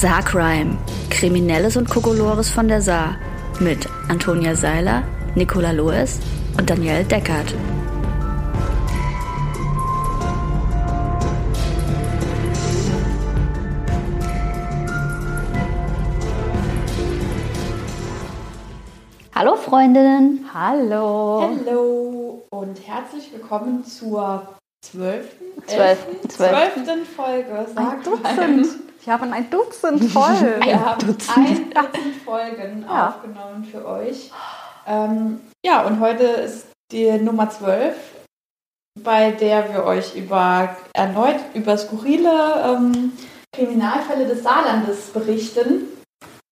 Saarcrime. Kriminelles und Kokolores von der Saar. Mit Antonia Seiler, Nicola Loes und Danielle Deckert. Hallo Freundinnen. Hallo. Hallo und herzlich willkommen zur zwölften, Zwölf, elften, zwölf. zwölften Folge. Ein Sag Dutzend. Wir haben ein Dutzend voll. Wir haben Dutzend. ein Dutzend Folgen Ja. aufgenommen für euch. Ähm, ja, und heute ist die Nummer 12, bei der wir euch über erneut über skurrile ähm, Kriminalfälle des Saarlandes berichten.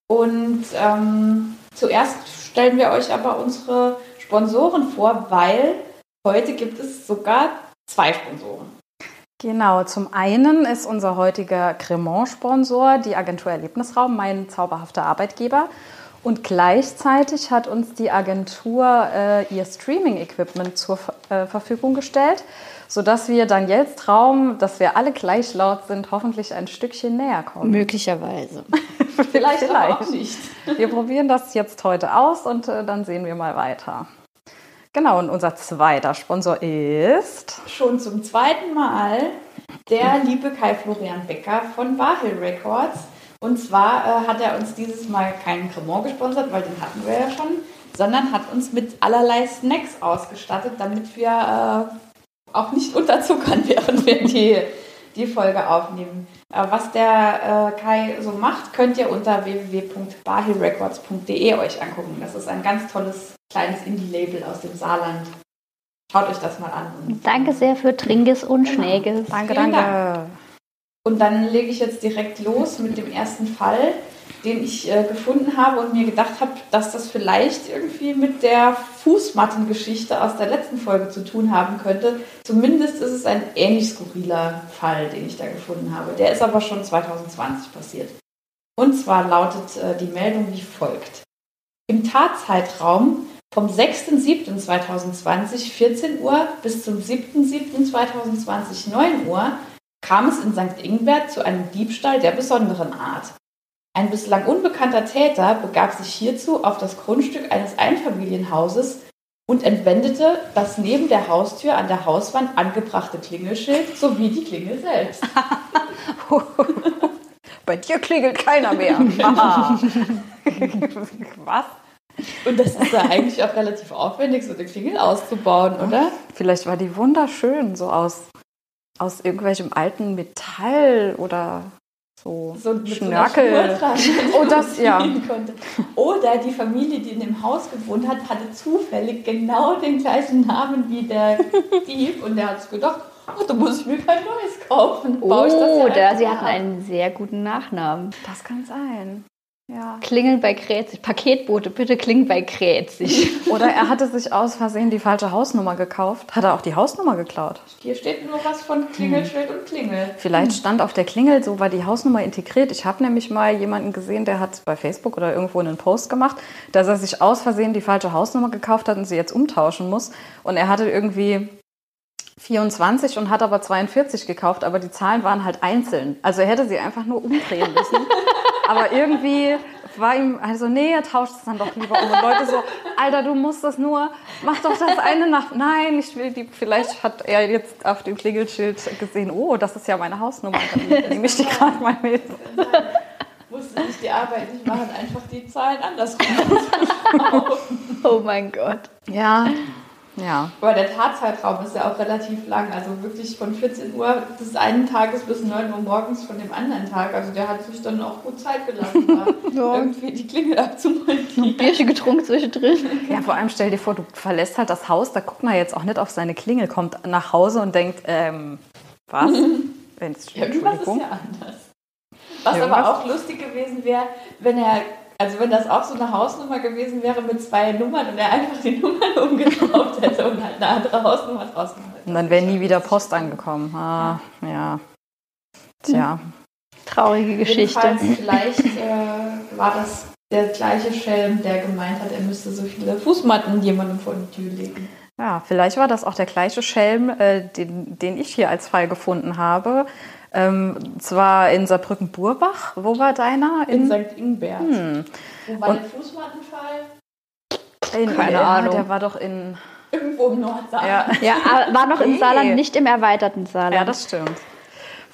Und ähm, zuerst stellen wir euch aber unsere Sponsoren vor, weil heute gibt es sogar zwei Sponsoren. Genau, zum einen ist unser heutiger Cremant-Sponsor die Agentur Erlebnisraum, mein zauberhafter Arbeitgeber. Und gleichzeitig hat uns die Agentur äh, ihr Streaming-Equipment zur äh, Verfügung gestellt, sodass wir Daniels Traum, dass wir alle gleich laut sind, hoffentlich ein Stückchen näher kommen. Möglicherweise. Vielleicht, aber auch nicht. Wir probieren das jetzt heute aus und äh, dann sehen wir mal weiter. Genau, und unser zweiter Sponsor ist. schon zum zweiten Mal der liebe Kai Florian Becker von Barhill Records. Und zwar äh, hat er uns dieses Mal keinen Cremant gesponsert, weil den hatten wir ja schon, sondern hat uns mit allerlei Snacks ausgestattet, damit wir äh, auch nicht unterzuckern, während wir die, die Folge aufnehmen. Äh, was der äh, Kai so macht, könnt ihr unter www.barhillrecords.de euch angucken. Das ist ein ganz tolles kleines Indie-Label aus dem Saarland. Schaut euch das mal an. Und Danke sehr für Tringes und Genau. Schnäges. Danke, Vielen danke. Und dann lege ich jetzt direkt los mit dem ersten Fall, den ich äh, gefunden habe und mir gedacht habe, dass das vielleicht irgendwie mit der Fußmattengeschichte aus der letzten Folge zu tun haben könnte. Zumindest ist es ein ähnlich skurriler Fall, den ich da gefunden habe. Der ist aber schon 2020 passiert. Und zwar lautet äh, die Meldung wie folgt. Im Tatzeitraum vom 6.7.2020 14 Uhr bis zum 7.7.2020 9 Uhr kam es in St. Ingbert zu einem Diebstahl der besonderen Art. Ein bislang unbekannter Täter begab sich hierzu auf das Grundstück eines Einfamilienhauses und entwendete das neben der Haustür an der Hauswand angebrachte Klingelschild sowie die Klingel selbst. Bei dir klingelt keiner mehr. Was? Und das ist ja eigentlich auch relativ aufwendig, so eine Klingel auszubauen, oder? Vielleicht war die wunderschön, so aus, aus irgendwelchem alten Metall oder so, So mit so Schnörkel. dran, Oh, das, ja. Oder die Familie, die in dem Haus gewohnt hat, hatte zufällig genau den gleichen Namen wie der Dieb und der hat sich gedacht, oh, da muss ich mir kein neues kaufen. Baue ich das Oh, ja einfach sie hatten einen sehr guten Nachnamen. Das kann sein. Ja. Klingeln bei Krätzig. Paketbote, bitte klingeln bei Krätzig. Oder er hatte sich aus Versehen die falsche Hausnummer gekauft. Hat er auch die Hausnummer geklaut? Hier steht nur was von Klingelschild und Klingel. Vielleicht stand auf der Klingel, so war die Hausnummer integriert. Ich habe nämlich mal jemanden gesehen, der hat bei Facebook oder irgendwo einen Post gemacht, dass er sich aus Versehen die falsche Hausnummer gekauft hat und sie jetzt umtauschen muss. Und er hatte irgendwie 24 und hat aber 42 gekauft, aber die Zahlen waren halt einzeln. Also er hätte sie einfach nur umdrehen müssen. aber irgendwie war ihm also nee, er tauscht es dann doch lieber um. Und Leute so, Alter, du musst das nur, mach doch das eine nach. Nein, ich will die. Vielleicht hat er jetzt auf dem Klingelschild gesehen, oh, das ist ja meine Hausnummer. Dann nehme ich die gerade mal mit. Musste nicht die Arbeit nicht machen, einfach die Zahlen andersrum. Oh mein Gott. Ja, ja. Aber der Tatzeitraum ist ja auch relativ lang, also wirklich von 14 Uhr des einen Tages bis 9 Uhr morgens von dem anderen Tag. Also der hat sich dann auch gut Zeit gelassen, da irgendwie die Klingel abzumontieren. Bierchen getrunken zwischendrin. Ja, vor allem stell dir vor, du verlässt halt das Haus, da guckt man jetzt auch nicht auf seine Klingel, kommt nach Hause und denkt, ähm, was? Wenn's, Irgendwas ist ja anders. Was Irgendwas? aber auch lustig gewesen wäre, wenn er, also wenn das auch so eine Hausnummer gewesen wäre mit zwei Nummern und er einfach die Nummern umgeschraubt hätte und halt eine andere Hausnummer draus gemacht hätte. Und dann wäre nie wieder Post angekommen. Ah, ja. Tja. Traurige Geschichte. Jedenfalls vielleicht äh, war das der gleiche Schelm, der gemeint hat, er müsste so viele Fußmatten jemandem vor die Tür legen. Ja, vielleicht war das auch der gleiche Schelm, äh, den, den ich hier als Fall gefunden habe. Ähm, zwar in Saarbrücken-Burbach. Wo war deiner? In, St. Ingbert. Hm. Wo war Und- der Fußmattenfall? In, Keine ja, Ahnung. Der war doch in. Irgendwo im Nordsaal. Ja, Ja, war noch im Nee. Saarland, nicht im erweiterten Saarland. ja, das stimmt.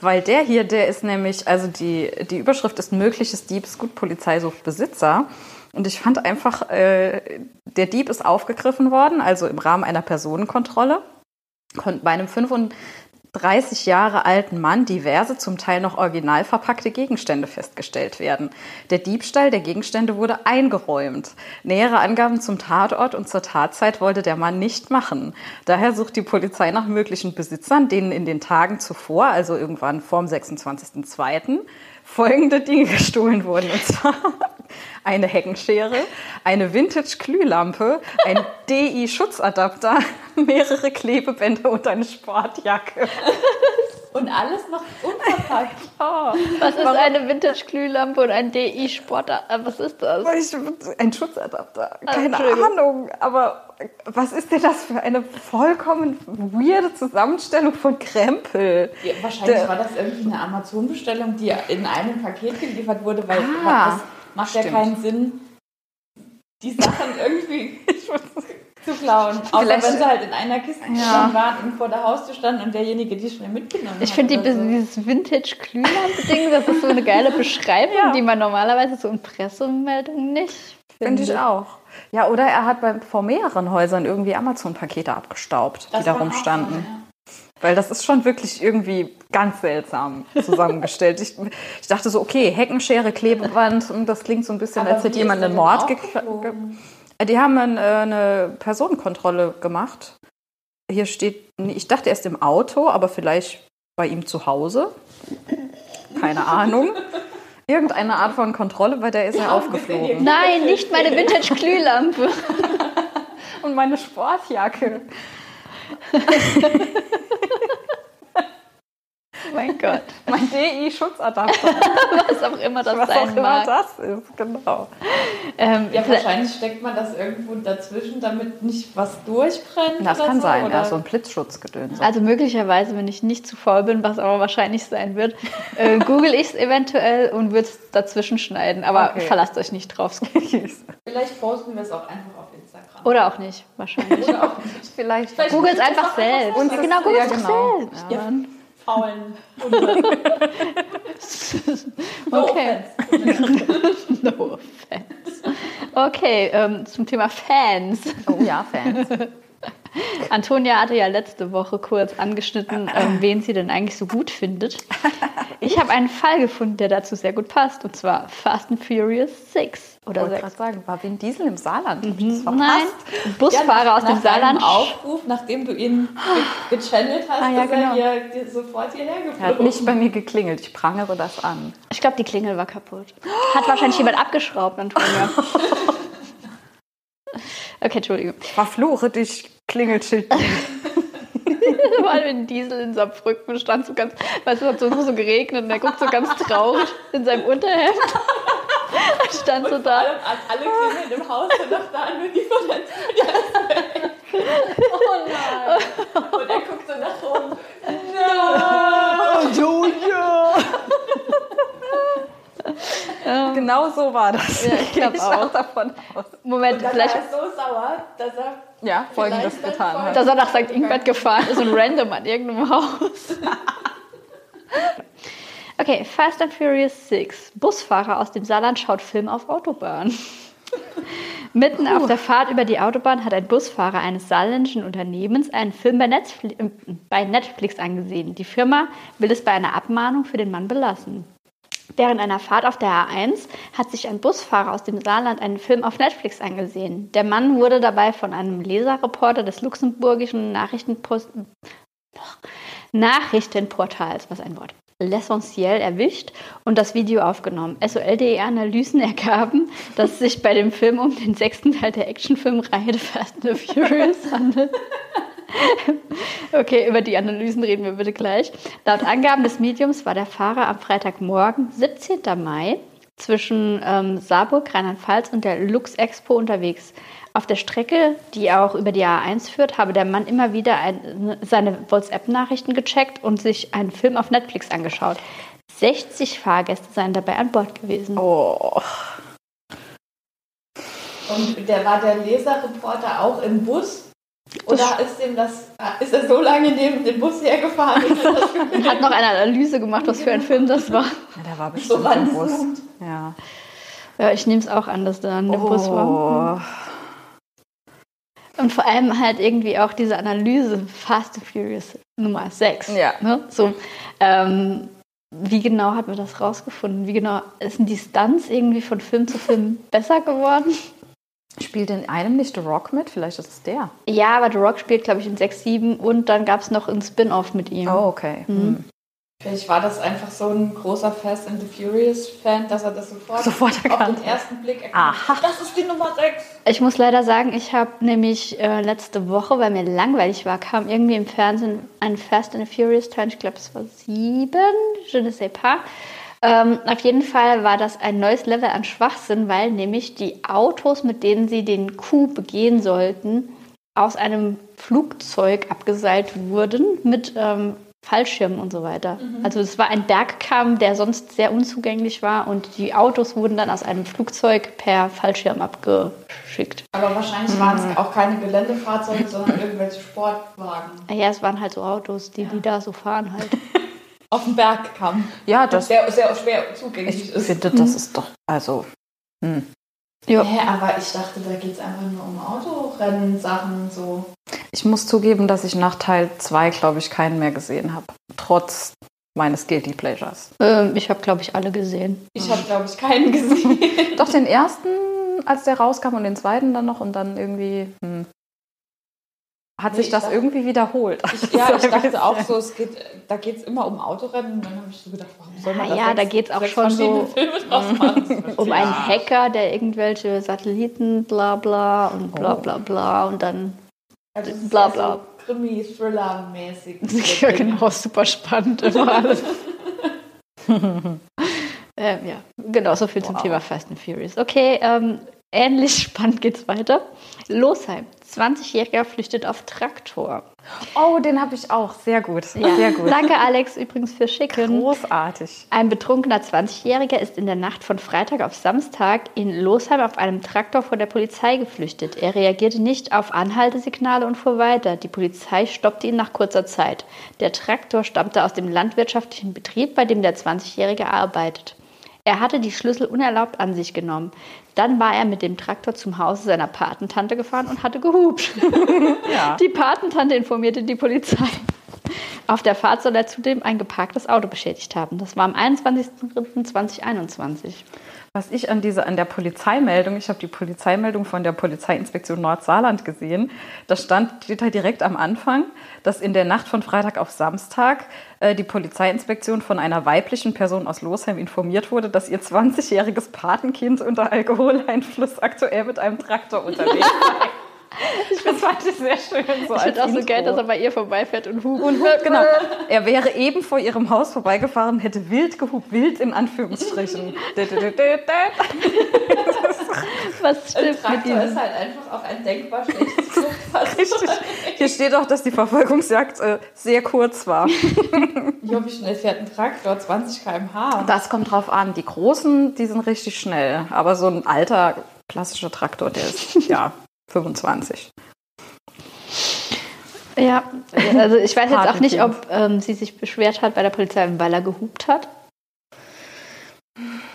Weil der hier, der ist nämlich, also die, die Überschrift ist mögliches Diebesgut, Polizei sucht Besitzer. Und ich fand einfach, äh, der Dieb ist aufgegriffen worden, also im Rahmen einer Personenkontrolle. Bei einem 35 Jahre alten Mann diverse, zum Teil noch original verpackte Gegenstände festgestellt werden. Der Diebstahl der Gegenstände wurde eingeräumt. Nähere Angaben zum Tatort und zur Tatzeit wollte der Mann nicht machen. Daher sucht die Polizei nach möglichen Besitzern, denen in den Tagen zuvor, also irgendwann vorm 26.02., folgende Dinge gestohlen wurden. Und zwar eine Heckenschere, eine Vintage-Glühlampe, ein DI-Schutzadapter, mehrere Klebebänder und eine Sportjacke. Und alles noch unverpackt. Was ist eine Vintage-Glühlampe und ein DI-Sport? Was ist das? Ein Schutzadapter, keine Entschuldigung. Ahnung. Aber was ist denn das für eine vollkommen weirde Zusammenstellung von Krempel? Ja, wahrscheinlich Der- war das irgendwie eine Amazon-Bestellung, die in einem Paket geliefert wurde, weil Ah, das macht stimmt. ja keinen Sinn, die Sachen irgendwie zu klauen. Außer Vielleicht- wenn sie halt in einer Kiste Ja. waren und vor der Haustür standen und derjenige die schnell mitgenommen Ich hat. finde die, so. dieses Vintage-Glühlampe-Ding, das ist so eine geile Beschreibung, Ja. die man normalerweise so in Pressemeldungen nicht Finde ich findet. auch. Ja, oder er hat bei, vor mehreren Häusern irgendwie Amazon-Pakete abgestaubt, Das die da auch rumstanden. sein, ja. Weil das ist schon wirklich irgendwie ganz seltsam zusammengestellt. ich, ich dachte so, okay, Heckenschere, Klebeband, hm, das klingt so ein bisschen, Aber als wie hätte jemand einen Mord ge aufgeflogen? ge- Die haben ein, äh, eine Personenkontrolle gemacht. Hier steht, ich dachte erst im Auto, aber vielleicht bei ihm zu Hause. Keine Ahnung. Irgendeine Art von Kontrolle, bei der ist er aufgeflogen. Nein, nicht meine Vintage-Glühlampe. Und meine Sportjacke. Oh mein Gott, Mein DI-Schutzadapter. was auch immer das Was auch sein immer mag. das ist, genau. Ähm, Ja, wahrscheinlich steckt man das irgendwo dazwischen, damit nicht was durchbrennt. Das oder kann so, sein, oder? ja, so ein Blitzschutzgedöns. also möglicherweise, wenn ich nicht zu faul bin, was aber wahrscheinlich sein wird, äh, google ich es eventuell und würde es dazwischen schneiden. Aber Okay. verlasst euch nicht drauf. Vielleicht posten wir es auch einfach auf Instagram. Oder auch nicht, wahrscheinlich. Oder auch nicht. Vielleicht. Vielleicht Google es einfach auch selbst. dass genau, es- google ja, es genau. selbst. Ja. Faulen. No Okay. offense. No offense. Okay, ähm, zum Thema Fans. Oh ja, Fans. Antonia hatte ja letzte Woche kurz angeschnitten, ähm, wen sie denn eigentlich so gut findet. Ich habe einen Fall gefunden, der dazu sehr gut passt, und zwar Fast and Furious 6 Ich oder 6. gerade sagen, war Vin Diesel im Saarland? Ich verpasst? Nein, Busfahrer aus dem Saarland. Aufruf, nachdem du ihn ge gechannelt hast, Ah, ja, ist genau. er hier, sofort hierher Er geflogen. hat nicht bei mir geklingelt. Ich prangere das an. Ich glaube, die Klingel war kaputt. Hat wahrscheinlich jemand abgeschraubt, Antonia. Okay, Entschuldigung. Verfluche dich, Klingelschild. Weil wenn Diesel in Saarbrücken stand, so ganz, weißt du, es hat so, so geregnet und er guckt so ganz traurig in seinem Unterhemd. stand so Vor da. allem alle Klingeln im Haus sind noch da, nur die von der Tür. Oh nein. Und er guckt so nach oben. Genau so war das. Ja, ich glaub Gehe auch. davon aus. Moment, Dann vielleicht, war er so sauer, dass er Ja, folgendes getan hat. dass er nach St. Ingbert gefahren ist und random an irgendeinem Haus. Okay, Fast and Furious 6. Busfahrer aus dem Saarland schaut Film auf Autobahn. Mitten auf der Fahrt über die Autobahn hat ein Busfahrer eines saarländischen Unternehmens einen Film bei Netflix, äh, bei Netflix angesehen. Die Firma will es bei einer Abmahnung für den Mann belassen. Während einer Fahrt auf der A1 hat sich ein Busfahrer aus dem Saarland einen Film auf Netflix angesehen. Der Mann wurde dabei von einem Leserreporter des luxemburgischen Nachrichtenpost Nachrichtenportals, was ein Wort, L'Essentiel erwischt und das Video aufgenommen. SOL.de-Analysen ergaben, dass es sich bei dem Film um den sechsten Teil der Actionfilmreihe The Fast and the Furious handelt. Okay, über die Analysen reden wir bitte gleich. Laut Angaben des Mediums war der Fahrer am Freitagmorgen, 17. Mai, zwischen ähm, Saarburg, Rheinland-Pfalz und der Lux Expo unterwegs. Auf der Strecke, die auch über die A1 führt, habe der Mann immer wieder ein, seine WhatsApp-Nachrichten gecheckt und sich einen Film auf Netflix angeschaut. 60 Fahrgäste seien dabei an Bord gewesen. Oh. Und der war der Leserreporter auch im Bus? Oder ist dem das, ist er so lange neben dem Bus hergefahren? er Und hat noch eine Analyse gemacht, was für ein Film das war. Ja, der war so bestimmt im Bus. Ja. Ja, ich nehme es auch an, dass der an dem Bus war. Oh. Und vor allem halt irgendwie auch diese Analyse Fast and Furious Nummer 6. Ja. Ne? So, ähm, wie genau hat man das rausgefunden? Wie genau ist die Stunts irgendwie von Film zu Film besser geworden? Spielt in einem nicht The Rock mit? Vielleicht ist es der. Ja, aber The Rock spielt, glaube ich, in 6, 7 und dann gab es noch ein Spin-off mit ihm. Oh, okay. Hm. Vielleicht war das einfach so ein großer Fast and the Furious Fan, dass er das sofort, Sofort auf den ersten Blick erkannt Aha. hat. Das ist die Nummer 6. Ich muss leider sagen, ich habe nämlich äh, letzte Woche, weil mir langweilig war, kam irgendwie im Fernsehen ein Fast and the Furious Teil, ich glaube es war sieben, je ne sais pas. Ähm, auf jeden Fall war das ein neues Level an Schwachsinn, weil nämlich die Autos, mit denen sie den Coup begehen sollten, aus einem Flugzeug abgeseilt wurden mit ähm, Fallschirmen und so weiter. Also es war ein Bergkamm, der sonst sehr unzugänglich war und die Autos wurden dann aus einem Flugzeug per Fallschirm abgeschickt. Aber wahrscheinlich waren es auch keine Geländefahrzeuge, sondern irgendwelche Sportwagen. Ja, es waren halt so Autos, die die da so fahren halt. Auf dem Bergkamm. Ja, das. Der sehr schwer zugänglich Ich ist. finde, das ist doch. Also. Hm. Ja. Hä, aber ich dachte, da geht es einfach nur um Autorennen, Sachen so. Ich muss zugeben, dass ich nach Teil 2, glaube ich, keinen mehr gesehen habe. Trotz meines Guilty Pleasures. Ähm, ich habe, glaube ich, alle gesehen. Ich habe, glaube ich, keinen gesehen. Doch den ersten, als der rauskam, und den zweiten dann noch und dann irgendwie. Hm. Hat Nee, sich ich das dachte- irgendwie wiederholt. Ich, ja, ich dachte auch so, es geht, da geht es immer um Autorennen. Und dann habe ich so gedacht, warum soll man Na da ja, da sechs- geht's auch schon so-? Um Ja. einen Hacker, der irgendwelche Satelliten bla bla und bla Oh. bla bla und dann. Also, es ist Bla, bla. So Krimi-Thriller-mäßig. Ja, genau, super spannend immer alles. ähm, ja, genau, so viel zum Wow. Thema Fast and Furious. Okay, ähm, ähnlich spannend geht's weiter. Losheim, 20-Jähriger flüchtet auf Traktor. Oh, den habe ich auch. Sehr gut. Ja. Sehr gut. Danke, Alex, übrigens für Schicken. Großartig. Ein betrunkener 20-Jähriger ist in der Nacht von Freitag auf Samstag in Losheim auf einem Traktor vor der Polizei geflüchtet. Er reagierte nicht auf Anhaltesignale und fuhr weiter. Die Polizei stoppte ihn nach kurzer Zeit. Der Traktor stammte aus dem landwirtschaftlichen Betrieb, bei dem der 20-Jährige arbeitet. Er hatte die Schlüssel unerlaubt an sich genommen. Dann war er mit dem Traktor zum Hause seiner Patentante gefahren und hatte gehupt. Ja. Die Patentante informierte die Polizei. Auf der Fahrt soll er zudem ein geparktes Auto beschädigt haben. Das war am 21.03.2021. Was ich an, dieser, an der Polizeimeldung, ich habe die Polizeimeldung von der Polizeiinspektion Nordsaarland gesehen, da stand, steht halt direkt am Anfang, dass in der Nacht von Freitag auf Samstag äh, die Polizeiinspektion von einer weiblichen Person aus Losheim informiert wurde, dass ihr 20-jähriges Patenkind unter Alkoholeinfluss aktuell mit einem Traktor unterwegs sei. Das fand ich sehr schön. So Ich finde auch so geil, dass er bei ihr vorbeifährt und hupt. Und genau, er wäre eben vor ihrem Haus vorbeigefahren, hätte wild gehupt, wild in Anführungsstrichen. Was Ein stimmt mit Traktor diesem? ist halt einfach auch ein denkbar schlechtes. Richtig. Hier steht auch, dass die Verfolgungsjagd äh, sehr kurz war. Jo, wie schnell fährt ein Traktor? 20 km/h. Das kommt drauf an. Die großen, die sind richtig schnell. Aber so ein alter, klassischer Traktor, der ist ja 25. Ja, also ich weiß jetzt auch nicht, ob ähm, sie sich beschwert hat bei der Polizei, weil er gehupt hat.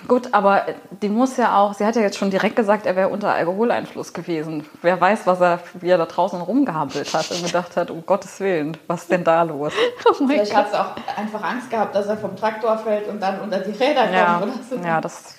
Gut, aber die muss ja auch, sie hat ja jetzt schon direkt gesagt, er wäre unter Alkoholeinfluss gewesen. Wer weiß, was er, wie er da draußen rumgehampelt hat und gedacht hat, um Gottes Willen, was ist denn da los? Oh Vielleicht Gott. hat sie auch einfach Angst gehabt, dass er vom Traktor fällt und dann unter die Räder Ja, kommt. Oder so. ja das.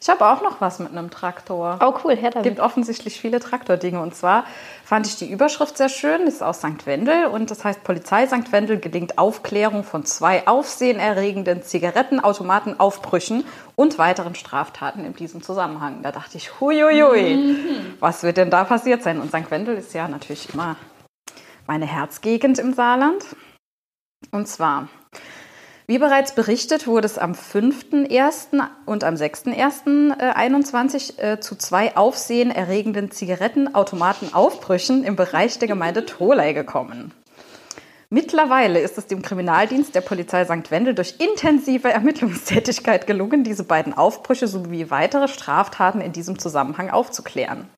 Ich habe auch noch was mit einem Traktor. Oh cool, her Es damit. gibt offensichtlich viele Traktordinge. Und zwar fand ich die Überschrift sehr schön. Das ist aus St. Wendel und das heißt Polizei St. Wendel gelingt Aufklärung von zwei aufsehenerregenden Zigarettenautomatenaufbrüchen und weiteren Straftaten in diesem Zusammenhang. Da dachte ich, huiuiui, was wird denn da passiert sein? Und St. Wendel ist ja natürlich immer meine Herzgegend im Saarland. Und zwar Wie bereits berichtet, wurde es am 5.1. und am 6.1.21 äh, zu zwei aufsehenerregenden Zigarettenautomatenaufbrüchen im Bereich der Gemeinde Tholey gekommen. Mittlerweile ist es dem Kriminaldienst der Polizei St. Wendel durch intensive Ermittlungstätigkeit gelungen, diese beiden Aufbrüche sowie weitere Straftaten in diesem Zusammenhang aufzuklären.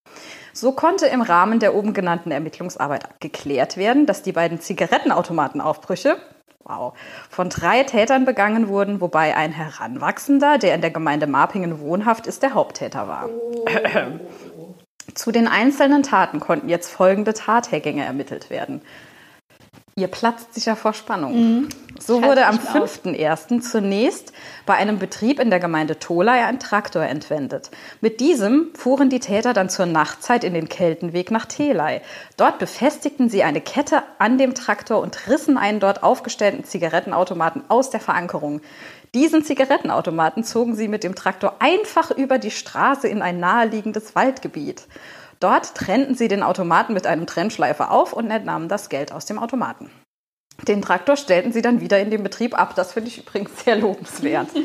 So konnte im Rahmen der oben genannten Ermittlungsarbeit geklärt werden, dass die beiden Zigarettenautomatenaufbrüche wow, von drei Tätern begangen wurden, wobei ein Heranwachsender, der in der Gemeinde Marpingen wohnhaft ist, der Haupttäter war. Oh. Zu den einzelnen Taten konnten jetzt folgende Tathergänge ermittelt werden. Ihr platzt sicher vor Spannung. Mhm. So wurde am 5.1. zunächst bei einem Betrieb in der Gemeinde Tholey ein Traktor entwendet. Mit diesem fuhren die Täter dann zur Nachtzeit in den Keltenweg nach Theley. Dort befestigten sie eine Kette an dem Traktor und rissen einen dort aufgestellten Zigarettenautomaten aus der Verankerung. Diesen Zigarettenautomaten zogen sie mit dem Traktor einfach über die Straße in ein naheliegendes Waldgebiet. Dort trennten sie den Automaten mit einem Trennschleifer auf und entnahmen das Geld aus dem Automaten. Den Traktor stellten sie dann wieder in den Betrieb ab. Das finde ich übrigens sehr lobenswert.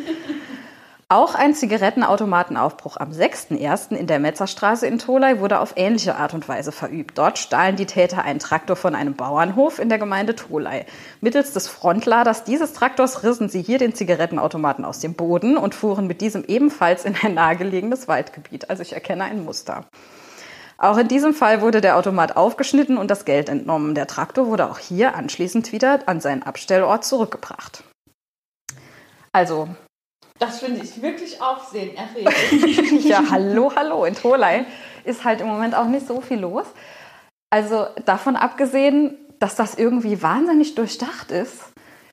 Auch ein Zigarettenautomatenaufbruch am 6.1. in der Metzerstraße in Tholey wurde auf ähnliche Art und Weise verübt. Dort stahlen die Täter einen Traktor von einem Bauernhof in der Gemeinde Tholey. Mittels des Frontladers dieses Traktors rissen sie hier den Zigarettenautomaten aus dem Boden und fuhren mit diesem ebenfalls in ein nahegelegenes Waldgebiet. Also ich erkenne ein Muster. Auch in diesem Fall wurde der Automat aufgeschnitten und das Geld entnommen. Der Traktor wurde auch hier anschließend wieder an seinen Abstellort zurückgebracht. Also. Das finde ich wirklich aufsehenerregend. ja, hallo, hallo. In Tolai ist halt im Moment auch nicht so viel los. Also davon abgesehen, dass das irgendwie wahnsinnig durchdacht ist,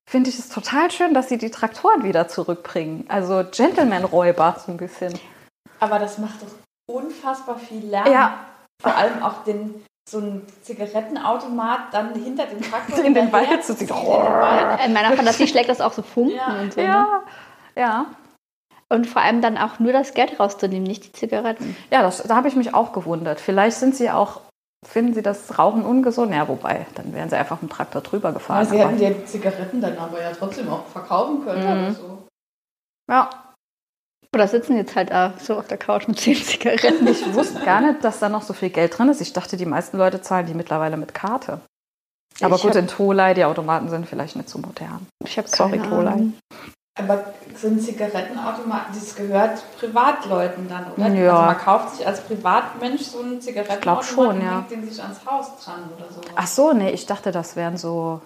finde ich es total schön, dass sie die Traktoren wieder zurückbringen. Also Gentleman-Räuber so ein bisschen. Aber das macht doch unfassbar viel Lärm. Ja, vor allem auch den so ein Zigarettenautomat dann hinter dem Traktor in den Wald zu ziehen. Oh. In meiner Fantasie schlägt das auch so Funken ja. und so. Ja. Ne? ja. Und vor allem dann auch nur das Geld rauszunehmen, nicht die Zigaretten. Ja, das, da habe ich mich auch gewundert. Vielleicht sind sie auch, finden sie das Rauchen ungesund? Ja, wobei, dann wären sie einfach mit dem Traktor drüber gefahren. Ja, sie hätten die Zigaretten dann aber ja trotzdem auch verkaufen können mhm. oder so. Ja, oder sitzen jetzt halt äh, so auf der Couch mit zehn Zigaretten. Ich wusste gar nicht, dass da noch so viel Geld drin ist. Ich dachte, die meisten Leute zahlen die mittlerweile mit Karte. Aber ich gut, in Tolai, die Automaten sind vielleicht nicht so modern. Ich habe Sorry, Tolai. Aber sind Zigarettenautomaten, das gehört Privatleuten dann, oder? Ja. Also man kauft sich als Privatmensch so einen Zigarettenautomaten schon, ja. und legt den sich ans Haus dran oder so. Ach so, nee, ich dachte, das wären so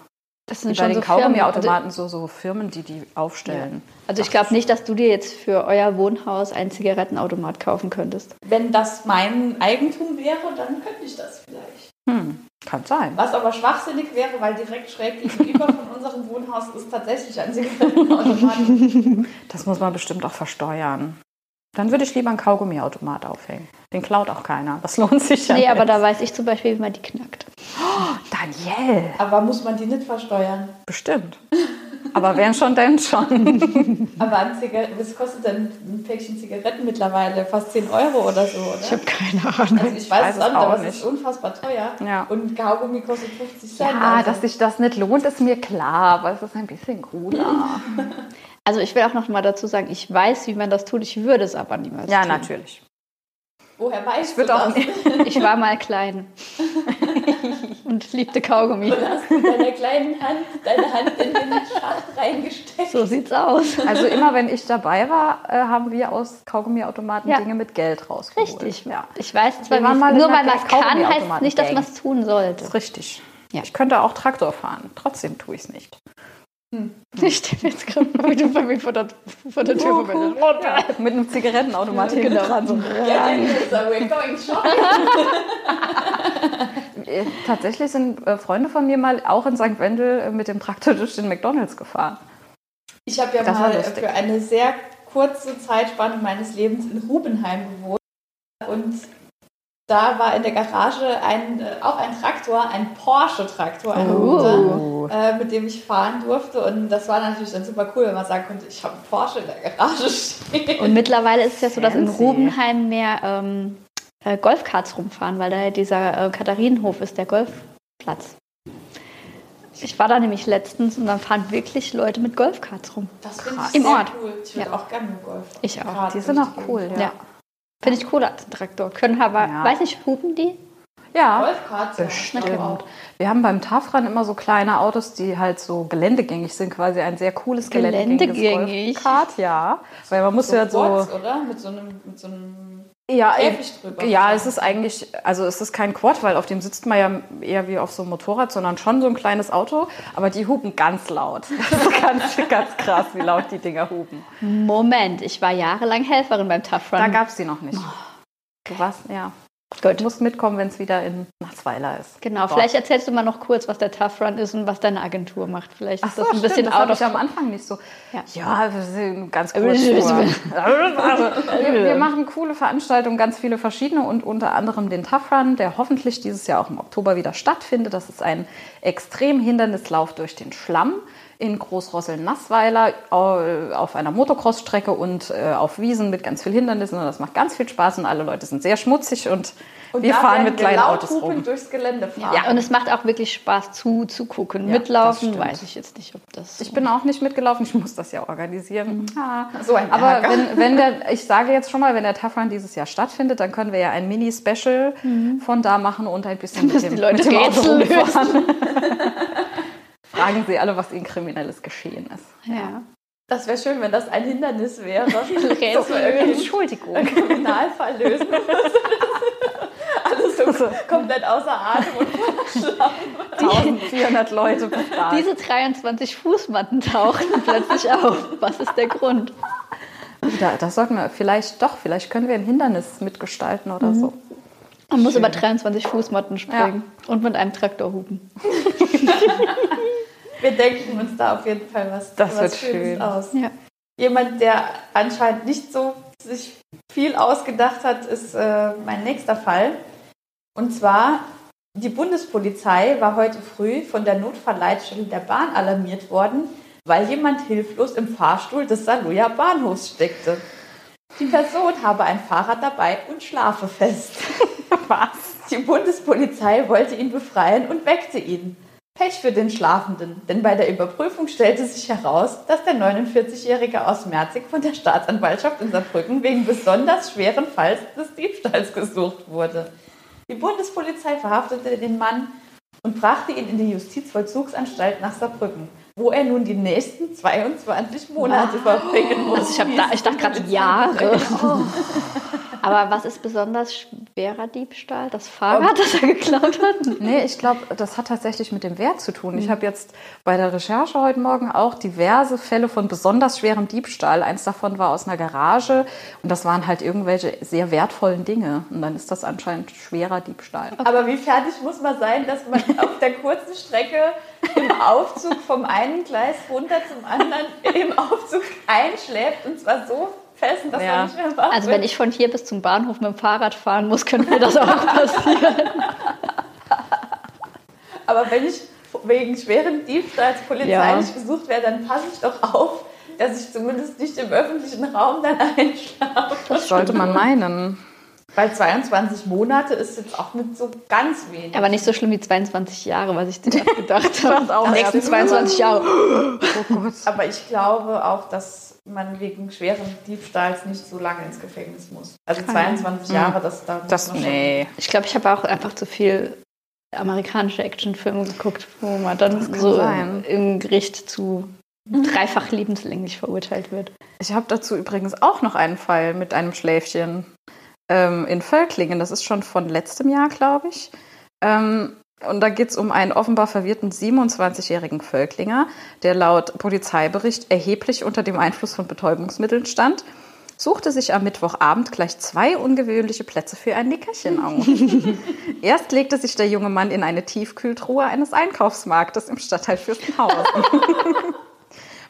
das sind Wie bei den so Kaugummiautomaten so, so Firmen, die die aufstellen. Ja. Also ich glaube nicht, dass du dir jetzt für euer Wohnhaus einen Zigarettenautomat kaufen könntest. Wenn das mein Eigentum wäre, dann könnte ich das vielleicht. Hm, kann sein. Was aber schwachsinnig wäre, weil direkt schräg gegenüber von unserem Wohnhaus ist tatsächlich ein Zigarettenautomat. Das muss man bestimmt auch versteuern. Dann würde ich lieber einen Kaugummiautomat aufhängen. Den klaut auch keiner. Das lohnt sich ja. Nee, aber da weiß ich zum Beispiel, wie man die knackt. Oh, Daniel! Aber muss man die nicht versteuern? Bestimmt. Aber wenn schon, denn schon. aber ein was kostet denn ein Päckchen Zigaretten mittlerweile? Fast 10 Euro oder so, oder? Ich habe keine Ahnung. Also ich weiß, weiß es auch, aber es ist unfassbar teuer. Ja. Und Kaugummi kostet 50 Cent. Ja, also. dass sich das nicht lohnt, ist mir klar, aber es ist ein bisschen cooler. Also ich will auch noch mal dazu sagen, ich weiß, wie man das tut, ich würde es aber niemals ja, tun. Ja, natürlich. Woher weißt du das? ich war mal klein und liebte Kaugummi. Du hast mit deiner kleinen Hand deine Hand in den Schacht reingesteckt. So sieht's aus. Also immer wenn ich dabei war, äh, haben wir aus Kaugummiautomaten ja. Dinge mit Geld rausgeholt. Richtig. Ja. Ich weiß zwar, nur weil man es kann, heißt nicht, dass man es tun sollte. Richtig. Ja. Ich könnte auch Traktor fahren. Trotzdem tue ich es nicht. Hm. Ich stehe jetzt gerade wie du bei mir vor der, vor der Tür verwendet. Ja, mit einem Zigarettenautomat ja, genau. dran. So. Äh, tatsächlich sind äh, Freunde von mir mal auch in St. Wendel äh, mit dem Traktor durch den McDonalds gefahren. Ich habe ja das mal für eine sehr kurze Zeitspanne meines Lebens in Rubenheim gewohnt. Und da war in der Garage ein, äh, auch ein Traktor, ein Porsche-Traktor, ein oh. äh, mit dem ich fahren durfte. Und das war natürlich dann super cool, wenn man sagen konnte, ich habe einen Porsche in der Garage stehen. Und mittlerweile ist es ja so, dass in Rubenheim mehr ähm, äh, Golfkarts rumfahren, weil da ja dieser äh, Katharinenhof ist, der Golfplatz. Ich war da nämlich letztens und dann fahren wirklich Leute mit Golfkarts rum. Das finde ich Im sehr Ort. cool. Ich würde Ja. auch gerne Golf. Ich auch. Die sind auch cool, fahren. Ja. Finde ich cooler als ein Traktor. Können aber, Ja. weiß nicht, hupen die? Ja, bestimmt. Wir haben beim TAFRAN immer so kleine Autos, die halt so geländegängig sind, quasi ein sehr cooles geländegängiges Geländegängig? Golfkart, ja. Weil man muss So ja so... Quads, oder? Mit so einem, mit so einem Ja, Käfig drüber. ja, es ist eigentlich, also es ist kein Quad, weil auf dem sitzt man ja eher wie auf so einem Motorrad, sondern schon so ein kleines Auto. Aber die hupen ganz laut. Das ist ganz, ganz krass, wie laut die Dinger hupen. Moment, ich war jahrelang Helferin beim Tough Run. Da gab es die noch nicht. Du warst, ja. Gut. Du musst mitkommen, wenn es wieder in Nachtsweiler ist. Genau, vielleicht erzählst du mal noch kurz, was der Tough Run ist und was deine Agentur macht. Vielleicht ist so, das ein bisschen stimmt, das out of am Anfang nicht so. Ja. Ja, wir sind ganz kurz vor. wir, wir machen coole Veranstaltungen, ganz viele verschiedene und unter anderem den Tough Run, der hoffentlich dieses Jahr auch im Oktober wieder stattfindet. Das ist ein extrem Hindernislauf durch den Schlamm in Großrosseln-Nassweiler au- auf einer Motocross-Strecke und äh, auf Wiesen mit ganz viel Hindernissen. Und das macht ganz viel Spaß und alle Leute sind sehr schmutzig und, Und wir fahren mit kleinen Autos rum. durchs Gelände fahren. Ja, und es macht auch wirklich Spaß zu, zu gucken. Ja, Mitlaufen, weiß ich jetzt nicht, ob das. Ich bin auch nicht mitgelaufen, ich muss das ja organisieren. Ah. So ein Aber Ärger. wenn, wenn der, ich sage jetzt schon mal, wenn der Tough Run dieses Jahr stattfindet, dann können wir ja ein Mini-Special von da machen und ein bisschen mit dem, die Leute mit dem Auto Rätsel rumfahren. Fragen Sie alle, was Ihnen Kriminelles geschehen ist. ja. Das wäre schön, wenn das ein Hindernis wäre. Rätsel Entschuldigung. einen Kriminalfall lösen. Alles so komplett außer Atem und 1400 Leute befragt. Diese 23 Fußmatten tauchen plötzlich auf. Was ist der Grund? Da, das sollten wir vielleicht doch, vielleicht können wir ein Hindernis mitgestalten oder so. Man muss über 23 Fußmatten springen und mit einem Traktor hupen. Wir denken uns da auf jeden Fall was, Das was wird Schönes schön. aus. Ja. Jemand, der anscheinend nicht so sich viel ausgedacht hat, ist äh, mein nächster Fall. Und zwar, die Bundespolizei war heute früh von der Notfallleitstelle der Bahn alarmiert worden, weil jemand hilflos im Fahrstuhl des Saluja Bahnhofs steckte. Die Person habe ein Fahrrad dabei und schlafe fest. Was? Die Bundespolizei wollte ihn befreien und weckte ihn. Pech für den Schlafenden, denn bei der Überprüfung stellte sich heraus, dass der 49-Jährige aus Merzig von der Staatsanwaltschaft in Saarbrücken wegen besonders schweren Falls des Diebstahls gesucht wurde. Die Bundespolizei verhaftete den Mann und brachte ihn in die Justizvollzugsanstalt nach Saarbrücken, wo er nun die nächsten 22 Monate verbringen muss. Also ich, hab da, ich dachte gerade Jahre. Aber was ist besonders schwerer Diebstahl? Das Fahrrad, das er geklaut hat? Nee, ich glaube, das hat tatsächlich mit dem Wert zu tun. Ich habe jetzt bei der Recherche heute Morgen auch diverse Fälle von besonders schwerem Diebstahl. Eins davon war aus einer Garage und das waren halt irgendwelche sehr wertvollen Dinge. Und dann ist das anscheinend schwerer Diebstahl. Aber wie fertig muss man sein, dass man auf der kurzen Strecke im Aufzug vom einen Gleis runter zum anderen im Aufzug einschläft und zwar so fest, dass Ja. man nicht mehr wach Also wenn ich von hier bis zum Bahnhof mit dem Fahrrad fahren muss, könnte mir das auch passieren. Aber wenn ich wegen schweren Diebstahls polizeilich gesucht werde, dann passe ich doch auf, dass ich zumindest nicht im öffentlichen Raum dann einschlafe. Das sollte man meinen. Weil 22 Monate ist jetzt auch nicht so ganz wenig. Aber nicht so schlimm wie 22 Jahre, was ich dir gedacht habe. auch Die nächsten erst. 22 Jahre. Oh Gott. Aber ich glaube auch, dass man wegen schweren Diebstahls nicht so lange ins Gefängnis muss. Also 22 Jahre, das da Hm. Das, nee. Ich glaube, ich habe auch einfach zu viel amerikanische Actionfilme geguckt, wo man dann so sein. im Gericht zu dreifach lebenslänglich verurteilt wird. Ich habe dazu übrigens auch noch einen Fall mit einem Schläfchen ähm, in Völklingen. Das ist schon von letztem Jahr, glaube ich. Ähm, und da geht es um einen offenbar verwirrten 27-jährigen Völklinger, der laut Polizeibericht erheblich unter dem Einfluss von Betäubungsmitteln stand, suchte sich am Mittwochabend gleich zwei ungewöhnliche Plätze für ein Nickerchen auf. Erst legte sich der junge Mann in eine Tiefkühltruhe eines Einkaufsmarktes im Stadtteil Fürstenhausen.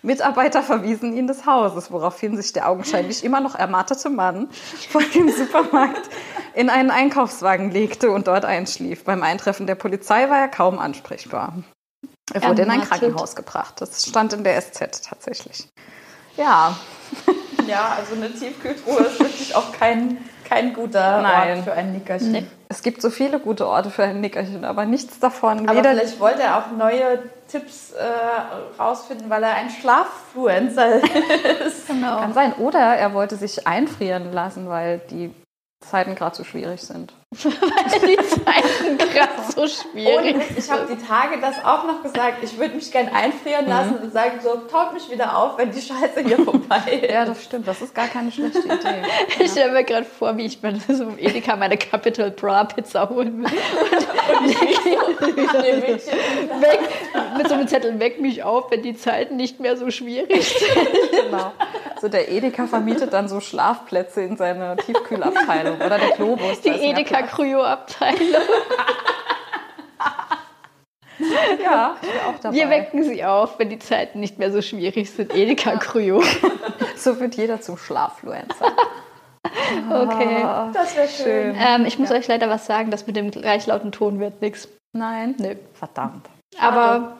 Mitarbeiter verwiesen ihn des Hauses, woraufhin sich der augenscheinlich immer noch ermattete Mann vor dem Supermarkt in einen Einkaufswagen legte und dort einschlief. Beim Eintreffen der Polizei war er kaum ansprechbar. Er wurde in ein Ermattet. Krankenhaus gebracht. Das stand in der SZ tatsächlich. Ja, Ja, also eine Tiefkühltruhe ist wirklich auch kein, kein guter Nein. Ort für ein Nickerchen. Nee. es gibt so viele gute Orte für ein Nickerchen, aber nichts davon. Aber weder vielleicht wollte er auch neue Tipps äh, rausfinden, weil er ein Schlaffluencer ist. Genau. Kann sein. Oder er wollte sich einfrieren lassen, weil die Zeiten gerade so schwierig sind. die Zeiten gerade so schwierig. Und ich habe die Tage das auch noch gesagt. Ich würde mich gern einfrieren lassen und sagen so, taut mich wieder auf, wenn die Scheiße hier vorbei ist. Ja, das stimmt. Das ist gar keine schlechte Idee. Ich stelle mir gerade vor, wie ich mir so im Edeka meine Capital Bra Pizza holen will. weg, mit so einem Zettel, weck mich auf, wenn die Zeiten nicht mehr so schwierig sind. Genau. So der Edeka vermietet dann so Schlafplätze in seine Tiefkühlabteilung oder der Globus. Die Edeka. Kryo-Abteilung. Ja, ich bin auch dabei. Wir wecken sie auf, wenn die Zeiten nicht mehr so schwierig sind. Edeka Kryo. So wird jeder zum Schlaffluencer. Okay. Das wäre schön. Ähm, ich muss euch leider was sagen, das mit dem gleichlauten Ton wird nichts. Nein. Nö. Verdammt. Aber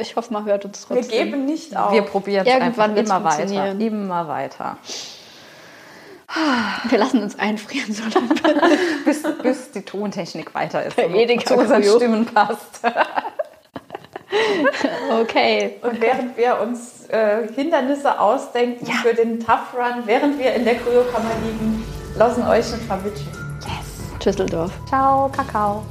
ich hoffe, man hört uns Wir trotzdem. geben nicht auf. Wir probieren es Irgendwann einfach immer weiter. Immer weiter. Wir lassen uns einfrieren, so lange. Bis, bis die Tontechnik weiter ist. Bei und zu unseren. Stimmen passt. Okay. Und während wir uns äh, Hindernisse ausdenken für den Tough Run, während wir in der Kryokammer liegen, lassen euch ein Verwitschen. Düsseldorf. Ciao, Kakao.